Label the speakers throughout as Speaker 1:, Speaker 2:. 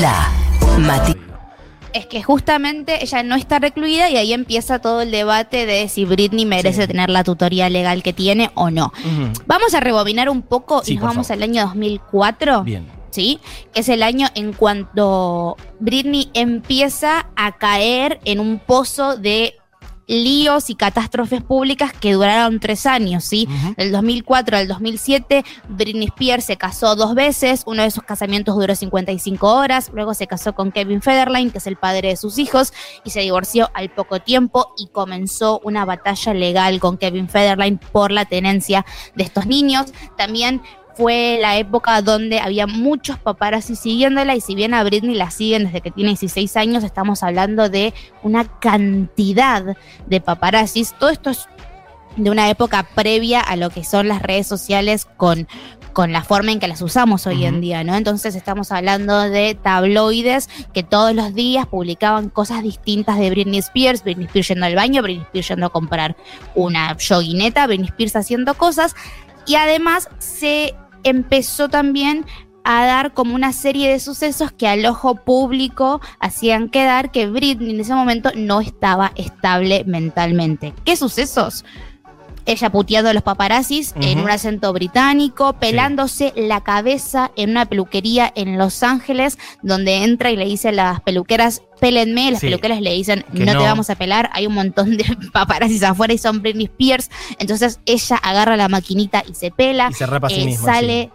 Speaker 1: La Mati.
Speaker 2: Es que justamente ella no está recluida y ahí empieza todo el debate de si Britney merece tener la tutoría legal que tiene o no. Vamos a rebobinar un poco
Speaker 3: Sí,
Speaker 2: y nos vamos
Speaker 3: favor.
Speaker 2: al año 2004.
Speaker 3: Bien.
Speaker 2: ¿sí? Que es el año en cuanto Britney empieza a caer en un pozo de líos y catástrofes públicas que duraron tres años, ¿sí?
Speaker 3: Ujú.
Speaker 2: Del 2004 al 2007, Britney Spears se casó dos veces, uno de sus casamientos duró 55 horas, luego se casó con Kevin Federline, que es el padre de sus hijos, y se divorció al poco tiempo y comenzó una batalla legal con Kevin Federline por la tenencia de estos niños. También fue la época donde había muchos paparazzi siguiéndola y si bien a Britney la siguen desde que tiene 16 años, estamos hablando de una cantidad de paparazzis. Todo esto es de una época previa a lo que son las redes sociales con, con la forma en que las usamos hoy en día, ¿no? Entonces estamos hablando de tabloides que todos los días publicaban cosas distintas de Britney Spears, Britney Spears yendo al baño, Britney Spears yendo a comprar una joguineta, Britney Spears haciendo cosas y además se empezó también a dar como una serie de sucesos que al ojo público hacían quedar que Britney en ese momento no estaba estable mentalmente. ¿Qué sucesos? Ella puteando a los paparazzis en un acento británico, pelándose la cabeza en una peluquería en Los Ángeles, donde entra y le dice a las peluqueras, pélenme, las
Speaker 3: Sí.
Speaker 2: peluqueras le dicen, no,
Speaker 3: no.
Speaker 2: te vamos a pelar, hay un montón de paparazzis afuera y son Britney Spears, entonces ella agarra la maquinita y se pela,
Speaker 3: Y se sí
Speaker 2: eh,
Speaker 3: mismo.
Speaker 2: sale,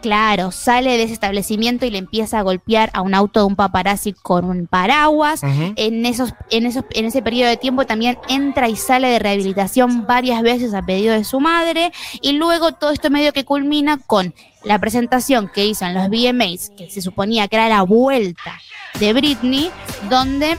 Speaker 2: claro, sale de ese establecimiento y le empieza a golpear a un auto de un paparazzi con un paraguas. En, esos, en, esos, en ese periodo de tiempo también entra y sale de rehabilitación varias veces a pedido de su madre. Y luego todo esto medio que culmina con la presentación que hizo en los VMAs, que se suponía que era la vuelta de Britney, donde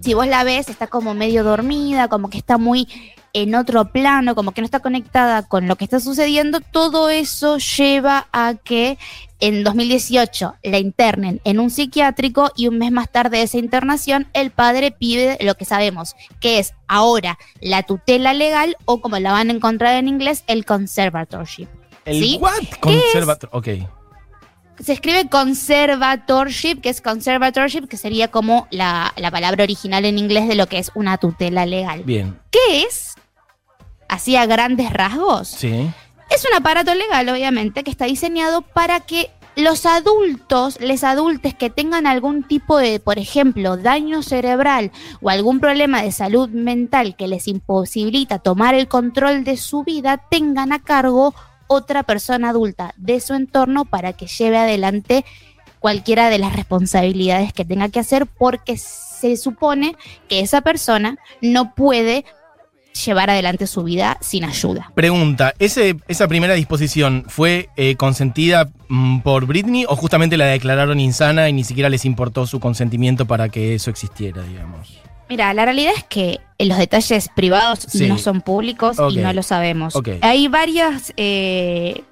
Speaker 2: si vos la ves está como medio dormida, como que está muy en otro plano, como que no está conectada con lo que está sucediendo, todo eso lleva a que en 2018 la internen en un psiquiátrico y un mes más tarde de esa internación el padre pide lo que sabemos, que es ahora la tutela legal o como la van a encontrar en inglés, el conservatorship.
Speaker 3: ¿El
Speaker 2: ¿sí?
Speaker 3: what? Conservator. Ok.
Speaker 2: Se escribe conservatorship, que es conservatorship, que sería como la, la palabra original en inglés de lo que es una tutela legal.
Speaker 3: Bien.
Speaker 2: ¿Qué es? Así a grandes rasgos.
Speaker 3: Sí.
Speaker 2: Es un aparato legal, obviamente, que está diseñado para que los adultos, les adultes que tengan algún tipo de, por ejemplo, daño cerebral o algún problema de salud mental que les imposibilita tomar el control de su vida, tengan a cargo otra persona adulta de su entorno para que lleve adelante cualquiera de las responsabilidades que tenga que hacer porque se supone que esa persona no puede llevar adelante su vida sin ayuda.
Speaker 3: Pregunta, ¿ese, ¿esa primera disposición fue eh, consentida mm, por Britney o justamente la declararon insana y ni siquiera les importó su consentimiento para que eso existiera, digamos?
Speaker 2: Mira, la realidad es que los detalles privados
Speaker 3: Sí.
Speaker 2: no son públicos y no lo sabemos. Hay varias. eh,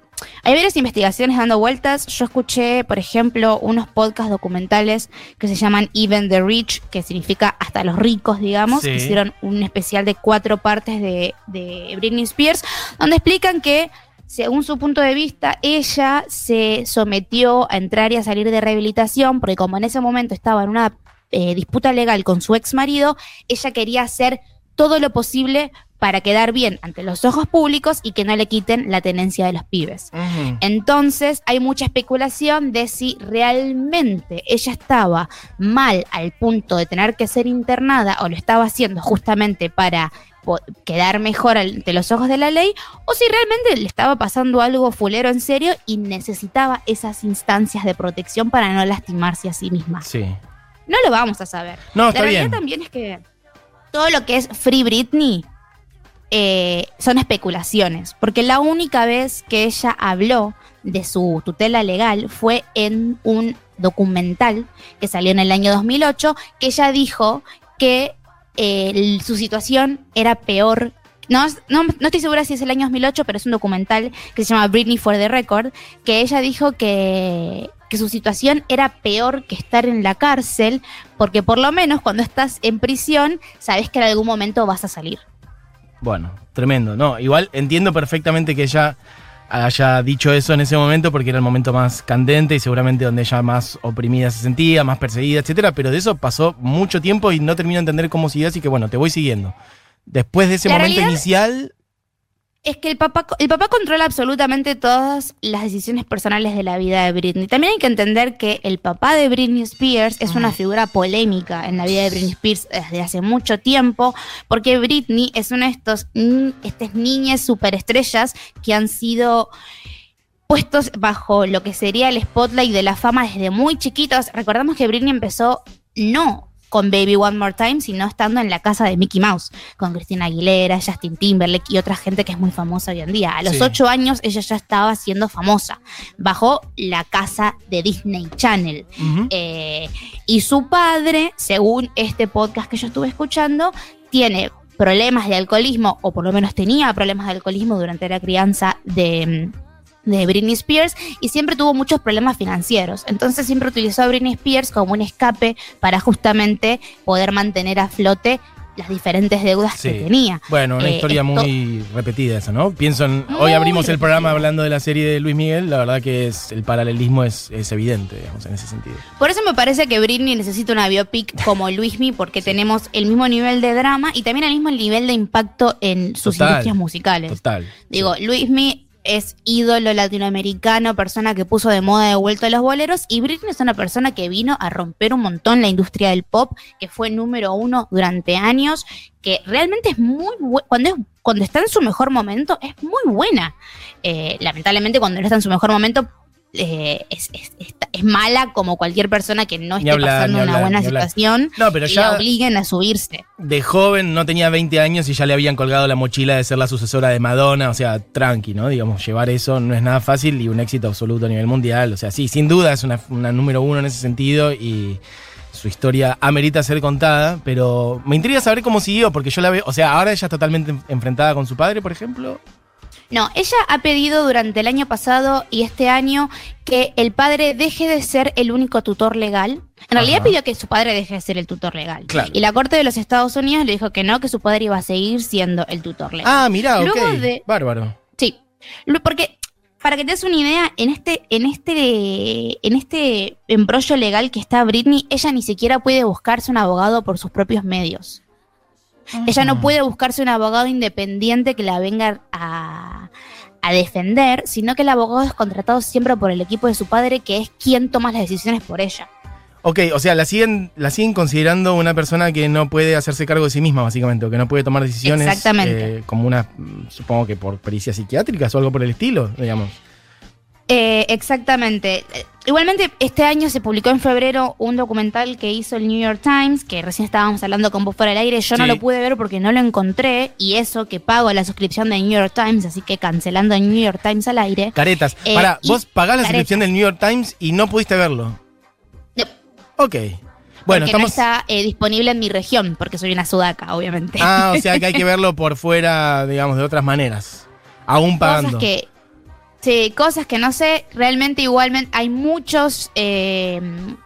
Speaker 2: hay varias investigaciones dando vueltas. Yo escuché, por ejemplo, unos podcasts documentales que se llaman Even the Rich, que significa hasta los ricos, digamos.
Speaker 3: Sí.
Speaker 2: Hicieron un especial de cuatro partes de, de Britney Spears, donde explican que, según su punto de vista, ella se sometió a entrar y a salir de rehabilitación, porque como en ese momento estaba en una eh, disputa legal con su ex marido, ella quería hacer todo lo posible para quedar bien ante los ojos públicos y que no le quiten la tenencia de los pibes. Entonces hay mucha especulación de si realmente ella estaba mal al punto de tener que ser internada o lo estaba haciendo justamente para quedar mejor ante los ojos de la ley o si realmente le estaba pasando algo fulero en serio y necesitaba esas instancias de protección para no lastimarse a sí misma.
Speaker 3: Sí.
Speaker 2: No lo vamos a saber.
Speaker 3: No,
Speaker 2: La
Speaker 3: está
Speaker 2: realidad
Speaker 3: bien.
Speaker 2: también es que todo lo que es Free Britney eh, son especulaciones, porque la única vez que ella habló de su tutela legal fue en un documental que salió en el año 2008, que ella dijo que eh, su situación era peor. No, no, no estoy segura si es el año 2008, pero es un documental que se llama Britney for the Record, que ella dijo que, que su situación era peor que estar en la cárcel, porque por lo menos cuando estás en prisión, sabes que en algún momento vas a salir.
Speaker 3: Bueno, tremendo. No, igual entiendo perfectamente que ella haya dicho eso en ese momento porque era el momento más candente y seguramente donde ella más oprimida se sentía, más perseguida, etcétera, pero de eso pasó mucho tiempo y no termino de entender cómo siguió, así que bueno, te voy siguiendo. Después de ese
Speaker 2: La
Speaker 3: momento inicial,
Speaker 2: Es que el papá, el papá controla absolutamente todas las decisiones personales de la vida de Britney. También hay que entender que el papá de Britney Spears es una figura polémica en la vida de Britney Spears desde hace mucho tiempo, porque Britney es una de estos, estas niñas superestrellas que han sido puestos bajo lo que sería el spotlight de la fama desde muy chiquitos. Recordamos que Britney empezó no con Baby One More Time, sino estando en la casa de Mickey Mouse, con Cristina Aguilera, Justin Timberlake y otra gente que es muy famosa hoy en día. A los
Speaker 3: Sí.
Speaker 2: ocho años ella ya estaba siendo famosa, bajo la casa de Disney Channel. Eh, y su padre, según este podcast que yo estuve escuchando, tiene problemas de alcoholismo, o por lo menos tenía problemas de alcoholismo durante la crianza de, de Britney Spears, y siempre tuvo muchos problemas financieros. Entonces siempre utilizó a Britney Spears como un escape para justamente poder mantener a flote las diferentes deudas
Speaker 3: Sí.
Speaker 2: que tenía.
Speaker 3: bueno, una
Speaker 2: Eh,
Speaker 3: historia
Speaker 2: esto-
Speaker 3: muy repetida esa, ¿no? Pienso en,
Speaker 2: Muy
Speaker 3: hoy abrimos el programa hablando de la serie de Luis Miguel, la verdad que es el paralelismo es, es evidente, digamos, en ese sentido.
Speaker 2: Por eso me parece que Britney necesita una biopic como Luismi, porque tenemos el mismo nivel de drama y también el mismo nivel de impacto en sus
Speaker 3: Total,
Speaker 2: industrias musicales.
Speaker 3: Total.
Speaker 2: Digo,
Speaker 3: sí.
Speaker 2: Luismi es ídolo latinoamericano, persona que puso de moda de vuelta a los boleros, y Britney es una persona que vino a romper un montón la industria del pop, que fue número uno durante años, que realmente es muy buena, cuando, cuando está en su mejor momento, es muy buena. Eh, lamentablemente cuando no está en su mejor momento... eh, es, es- está- es mala como cualquier persona que no esté
Speaker 3: hablar,
Speaker 2: pasando una buena situación
Speaker 3: No, pero
Speaker 2: y
Speaker 3: ya-
Speaker 2: la obliguen a subirse.
Speaker 3: de joven, no tenía 20 años y ya le habían colgado la mochila de ser la sucesora de Madonna, o sea, tranqui, ¿no? Digamos, llevar eso no es nada fácil y un éxito absoluto a nivel mundial, o sea, sí, sin duda es una, una número uno en ese sentido y su historia amerita ser contada, pero me intriga saber cómo siguió, porque yo la veo, o sea, ahora ella es totalmente enfrentada con su padre, por ejemplo.
Speaker 2: No, ella ha pedido durante el año pasado y este año que el padre deje de ser el único tutor legal. En realidad pidió que su padre deje de ser el tutor legal.
Speaker 3: Claro.
Speaker 2: Y la Corte de los Estados Unidos le dijo que no, que su padre iba a seguir siendo el tutor legal.
Speaker 3: Ah, mirá, ok,
Speaker 2: de-
Speaker 3: bárbaro.
Speaker 2: Sí. Porque, para que te des una idea, en este, en este, en este embrollo legal que está Britney, ella ni siquiera puede buscarse un abogado por sus propios medios. Ella no puede buscarse un abogado independiente que la venga a, a defender, sino que el abogado es contratado siempre por el equipo de su padre, que es quien toma las decisiones por ella.
Speaker 3: Ok, o sea, la siguen, la siguen considerando una persona que no puede hacerse cargo de sí misma, básicamente, o que no puede tomar decisiones.
Speaker 2: Exactamente.
Speaker 3: eh, como una, mm, supongo que por pericias psiquiátricas o algo por el estilo, digamos.
Speaker 2: Eh, exactamente. Igualmente, este año se publicó en febrero un documental que hizo el New York Times, que recién estábamos hablando con vos por el aire. Yo no lo pude ver porque no lo encontré, y eso que pago la suscripción de New York Times, así que cancelando el New York Times al aire.
Speaker 3: Caretas.
Speaker 2: Eh,
Speaker 3: Para, vos pagás la
Speaker 2: caretas.
Speaker 3: suscripción del New York Times y no pudiste verlo.
Speaker 2: No.
Speaker 3: Ok. Bueno,
Speaker 2: porque no está eh, disponible en mi región, porque soy una sudaca, obviamente.
Speaker 3: Ah, o sea que hay que verlo por fuera, digamos, de otras maneras. Aún pagando.
Speaker 2: Cosas que. Sí, cosas que no sé. Realmente, igualmente, hay muchos. eh,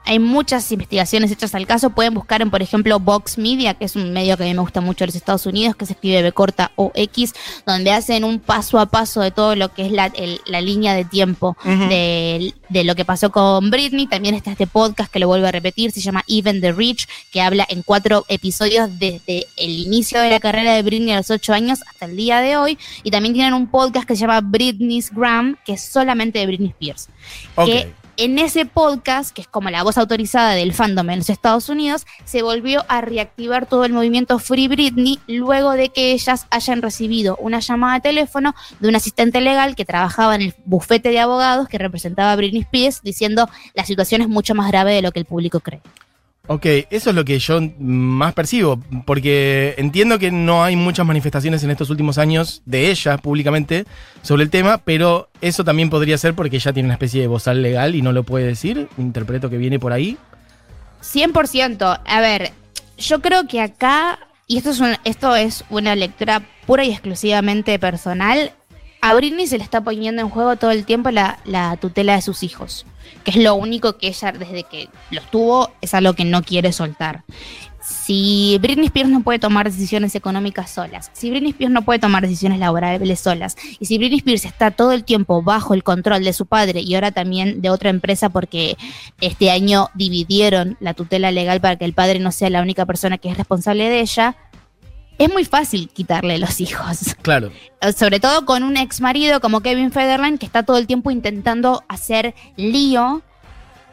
Speaker 2: hay muchas investigaciones hechas al caso. Pueden buscar en, por ejemplo, Vox Media, que es un medio que a mí me gusta mucho de los Estados Unidos, que se escribe B corta o X, donde hacen un paso a paso de todo lo que es la, el- la línea de tiempo de, de lo que pasó con Britney. También está este podcast que lo vuelvo a repetir, se llama Even the Rich, que habla en cuatro episodios desde el inicio de la carrera de Britney a los ocho años hasta el día de hoy. Y también tienen un podcast que se llama Britney's Gram, que es solamente de Britney Spears. Que en ese podcast, que es como la voz autorizada del fandom en los Estados Unidos, se volvió a reactivar todo el movimiento Free Britney luego de que ellas hayan recibido una llamada de teléfono de un asistente legal que trabajaba en el bufete de abogados que representaba a Britney Spears diciendo la situación es mucho más grave de lo que el público cree.
Speaker 3: Ok, eso es lo que yo más percibo, porque entiendo que no hay muchas manifestaciones en estos últimos años de ella públicamente sobre el tema, pero eso también podría ser porque ella tiene una especie de bozal legal y no lo puede decir. Interpreto que viene por ahí.
Speaker 2: 100%. A ver, yo creo que acá, y esto es, un- esto es una lectura pura y exclusivamente personal, a Britney se le está poniendo en juego todo el tiempo la, la tutela de sus hijos, que es lo único que ella, desde que los tuvo, es algo que no quiere soltar. si Britney Spears no puede tomar decisiones económicas solas, si Britney Spears no puede tomar decisiones laborables solas, y si Britney Spears está todo el tiempo bajo el control de su padre y ahora también de otra empresa porque este año dividieron la tutela legal para que el padre no sea la única persona que es responsable de ella, es muy fácil quitarle los hijos.
Speaker 3: Claro.
Speaker 2: Sobre todo con un ex marido como Kevin Federline que está todo el tiempo intentando hacer lío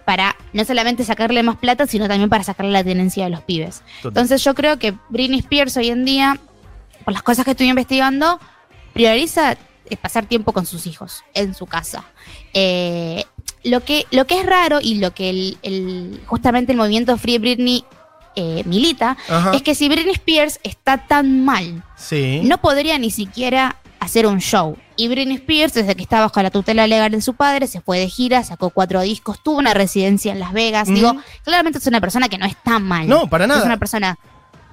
Speaker 2: para no solamente sacarle más plata, sino también para sacarle la tenencia de los pibes.
Speaker 3: Total.
Speaker 2: Entonces yo creo que Britney Spears hoy en día, por las cosas que estoy investigando, prioriza eh, pasar tiempo con sus hijos en su casa. Eh, lo, que, lo que es raro y lo que el, el- justamente el movimiento Free Britney eh, milita
Speaker 3: Ajá.
Speaker 2: es que si Britney Spears está tan mal,
Speaker 3: Sí.
Speaker 2: no podría ni siquiera hacer un show. Y Britney Spears, desde que está bajo la tutela legal de su padre, se fue de gira, sacó cuatro discos, tuvo una residencia en Las Vegas. Digo, claramente es una persona que no está mal.
Speaker 3: No, para nada.
Speaker 2: Es una persona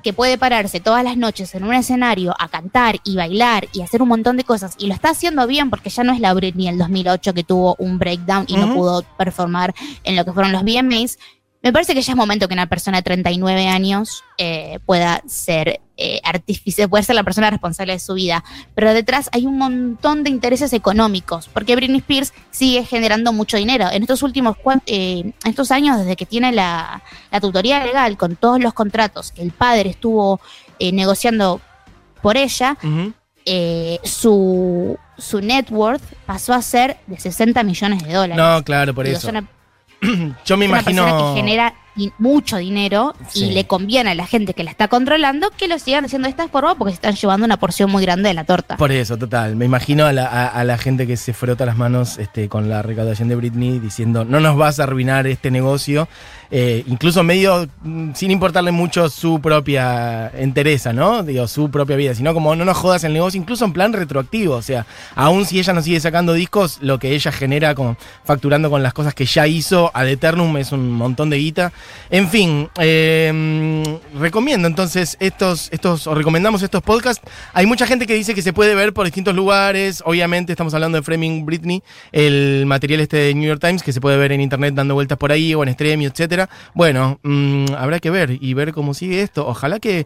Speaker 2: que puede pararse todas las noches en un escenario a cantar y bailar y hacer un montón de cosas. Y lo está haciendo bien porque ya no es la Britney del 2008 que tuvo un breakdown y no pudo performar en lo que fueron los VMAs. Me parece que ya es momento que una persona de 39 años eh, pueda ser eh, artífice, puede ser la persona responsable de su vida. Pero detrás hay un montón de intereses económicos, porque Britney Spears sigue generando mucho dinero. En estos últimos eh, en estos años, desde que tiene la, la tutoría legal con todos los contratos que el padre estuvo eh, negociando por ella, eh, su, su net worth pasó a ser de 60 millones de dólares.
Speaker 3: No, claro, por
Speaker 2: Digo,
Speaker 3: eso.
Speaker 2: una
Speaker 3: Yo me
Speaker 2: es una
Speaker 3: imagino.
Speaker 2: persona que genera mucho dinero
Speaker 3: Sí.
Speaker 2: y le conviene a la gente que la está controlando que lo sigan haciendo de esta forma porque se están llevando una porción muy grande de la torta.
Speaker 3: Por eso, total. Me imagino a la, a- a la gente que se frota las manos este, con la recaudación de Britney diciendo, no nos vas a arruinar este negocio. Eh, incluso medio mm, sin importarle mucho su propia entereza, ¿no? Digo, su propia vida, sino como no nos jodas el negocio, incluso en plan retroactivo. O sea, aún si ella no sigue sacando discos, lo que ella genera con, facturando con las cosas que ya hizo ad eternum es un montón de guita. En fin, eh, recomiendo entonces estos, estos, o recomendamos estos podcasts. Hay mucha gente que dice que se puede ver por distintos lugares. Obviamente estamos hablando de Framing Britney, el material este de New York Times que se puede ver en internet dando vueltas por ahí o en Stremio, etcétera. Bueno, mm, habrá que ver y ver cómo sigue esto. Ojalá que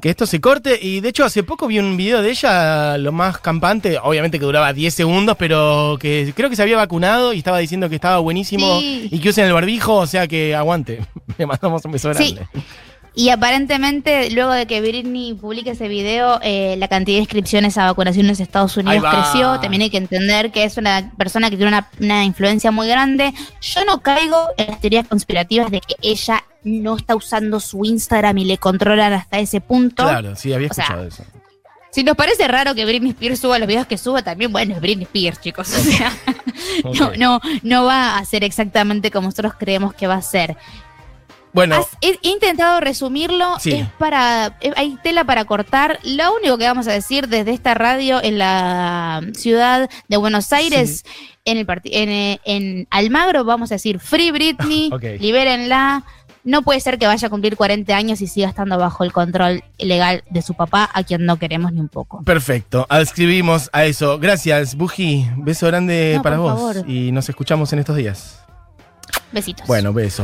Speaker 3: que esto se corte. Y de hecho, hace poco vi un video de ella, lo más campante, obviamente que duraba 10 segundos, pero que creo que se había vacunado y estaba diciendo que estaba buenísimo
Speaker 2: Sí.
Speaker 3: y que usen el barbijo, o sea que aguante. Le mandamos un beso
Speaker 2: Sí. Y aparentemente, luego de que Britney publique ese video, eh, la cantidad de inscripciones a vacunaciones en Estados Unidos creció. También hay que entender que es una persona que tiene una, una influencia muy grande. Yo no caigo en las teorías conspirativas de que ella no está usando su Instagram y le controlan hasta ese punto.
Speaker 3: Claro, sí, había
Speaker 2: O sea,
Speaker 3: escuchado eso.
Speaker 2: Si nos parece raro que Britney Spears suba los videos que suba, también, bueno, es Britney Spears, chicos. O sea, no, no, no va a ser exactamente como nosotros creemos que va a ser.
Speaker 3: Bueno,
Speaker 2: he, he intentado resumirlo,
Speaker 3: Sí.
Speaker 2: es para, eh, hay tela para cortar. Lo único que vamos a decir desde esta radio en la ciudad de Buenos Aires, en el en, eh, en Almagro, vamos a decir Free Britney,
Speaker 3: Ok.
Speaker 2: libérenla. No puede ser que vaya a cumplir 40 años y siga estando bajo el control legal de su papá, a quien no queremos ni un poco.
Speaker 3: perfecto. Adscribimos a eso. Gracias, Buji. Beso grande
Speaker 2: No,
Speaker 3: para vos.
Speaker 2: favor.
Speaker 3: Y nos escuchamos en estos días.
Speaker 2: Besitos.
Speaker 3: Bueno, beso.